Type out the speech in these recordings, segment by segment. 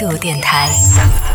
态度电台。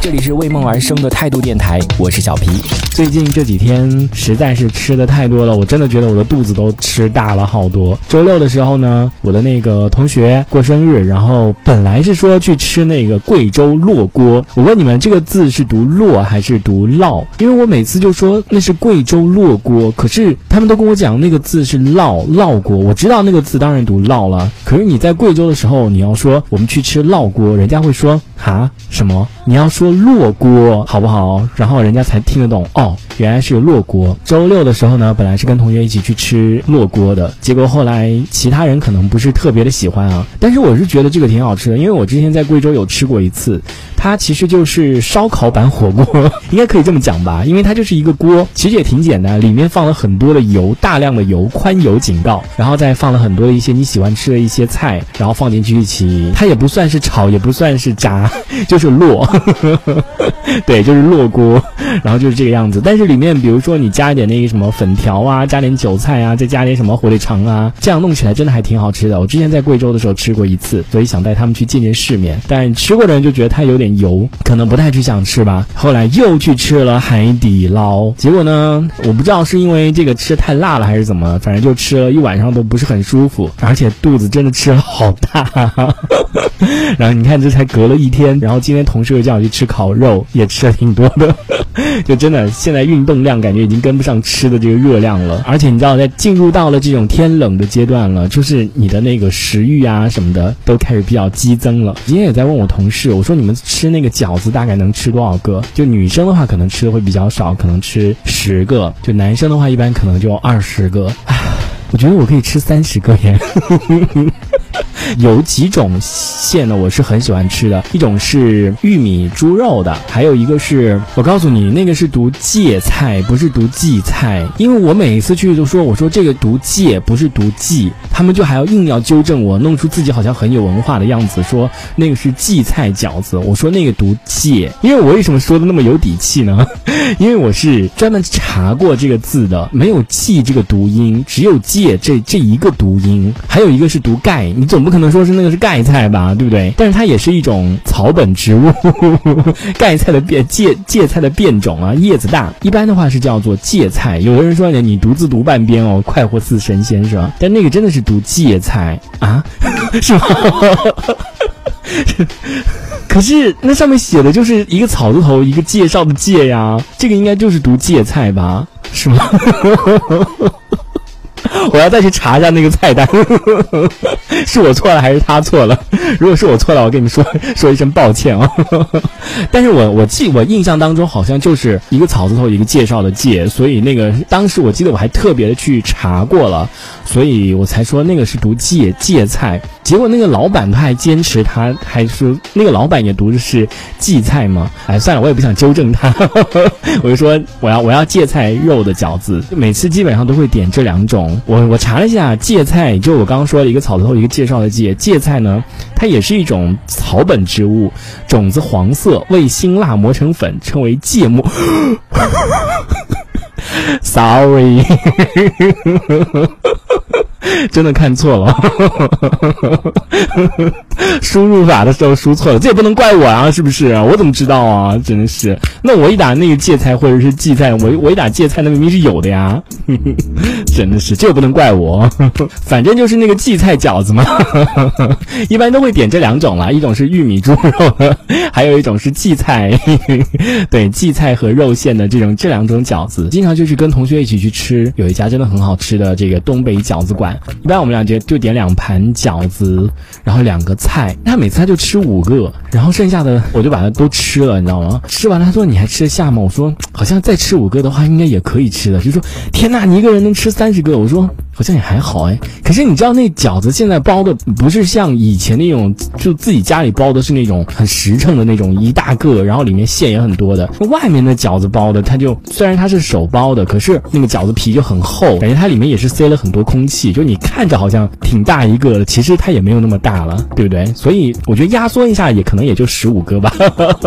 这里是为梦而生的态度电台，我是小皮。最近这几天实在是吃的太多了，我真的觉得我的肚子都吃大了好多。周六的时候呢，我的那个同学过生日，然后本来是说去吃那个贵州烙锅。我问你们，这个字是读烙还是读烙？因为我每次就说那是贵州烙锅，可是他们都跟我讲那个字是烙烙锅。我知道那个字当然读烙了，可是你在贵州的时候，你要说我们去吃烙锅，人家会说哈啊什么？你要说烙锅好不好？然后人家才听得懂哦，原来是烙锅。周六的时候呢，本来是跟同学一起去吃烙锅的，结果后来其他人可能不是特别的喜欢啊，但是我是觉得这个挺好吃的，因为我之前在贵州有吃过一次，它其实就是烧烤版火锅，应该可以这么讲吧，因为它就是一个锅，其实也挺简单，里面放了很多的油，大量的油，宽油警告，然后再放了很多一些你喜欢吃的一些菜，然后放进去一起，它也不算是炒，也不算是炸，就是烙。对，就是烙锅，然后就是这个样子。但是里面，比如说你加一点那个什么粉条啊，加点韭菜啊，再加点什么火腿肠啊，这样弄起来真的还挺好吃的。我之前在贵州的时候吃过一次，所以想带他们去见见世面。但吃过的人就觉得它有点油，可能不太去想吃吧。后来又去吃了海底捞，结果呢，我不知道是因为这个吃太辣了还是怎么，反正就吃了一晚上都不是很舒服，而且肚子真的吃了好大。然后你看，这才隔了一天，然后今天同事又叫我去吃烤肉，也吃了挺多的，就真的现在运动量感觉已经跟不上吃的这个热量了。而且你知道，在进入到了这种天冷的阶段了，就是你的那个食欲啊什么的都开始比较激增了。今天也在问我同事，我说你们吃那个饺子大概能吃多少个？就女生的话可能吃的会比较少，可能吃十个；就男生的话一般可能就二十个。我觉得我可以吃三十个耶。有几种馅呢，我是很喜欢吃的，一种是玉米猪肉的，还有一个是我告诉你，那个是读芥菜，不是读荠菜。因为我每一次去都说，我说这个读芥，不是读荠，他们就还要硬要纠正我，弄出自己好像很有文化的样子，说那个是荠菜饺子。我说那个读芥，因为我为什么说的那么有底气呢？因为我是专门查过这个字的，没有荠这个读音，只有芥这这一个读音，还有一个是读盖，你总不可能能说是那个是盖菜吧，对不对？但是它也是一种草本植物，盖菜的变芥芥菜的变种啊，叶子大，一般的话是叫做芥菜。有的人说你独自读半边哦，快活似神仙是吧？但那个真的是读芥菜啊，是吗？可是那上面写的就是一个草字头，一个介绍的介呀，这个应该就是读芥菜吧？是吗？我要再去查一下那个菜单，是我错了还是他错了？如果是我错了，我跟你们说 说一声抱歉啊。但是我我记我印象当中好像就是一个草字头一个介绍的介，所以那个当时我记得我还特别的去查过了，所以我才说那个是读芥芥菜。结果那个老板他还坚持，他还说那个老板也读的是荠菜吗？哎，算了，我也不想纠正他，我就说我要我要芥菜肉的饺子，每次基本上都会点这两种。我我查了一下，芥菜就我刚刚说的一个草字头一个介绍的芥，芥菜呢，它也是一种草本植物，种子黄色，味辛辣，磨成粉，称为芥末。Sorry。真的看错了，输入法的时候输错了，这也不能怪我啊，是不是？我怎么知道啊？真的是，那我一打那个芥菜或者是荠菜，我我一打芥菜，那明明是有的呀，真的是，这也不能怪我，反正就是那个荠菜饺子嘛，一般都会点这两种啦，一种是玉米猪肉，还有一种是荠菜，对，荠菜和肉馅的这种这两种饺子，经常就是跟同学一起去吃，有一家真的很好吃的这个东北饺子馆。一般我们俩就就点两盘饺子，然后两个菜。他每次他就吃五个，然后剩下的我就把它都吃了，你知道吗？吃完了他说你还吃得下吗？我说好像再吃五个的话应该也可以吃的。就说天哪，你一个人能吃三十个？我说好像也还好哎。可是你知道那饺子现在包的不是像以前那种，就自己家里包的是那种很实诚的那种一大个，然后里面馅也很多的。外面的饺子包的，它就虽然它是手包的，可是那个饺子皮就很厚，感觉它里面也是塞了很多空气，就你看着好像挺大一个的，其实它也没有那么大了，对不对？所以我觉得压缩一下也可能也就十五个吧。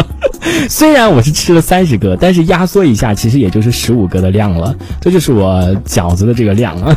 虽然我是吃了三十个，但是压缩一下其实也就是十五个的量了，这就是我饺子的这个量啊。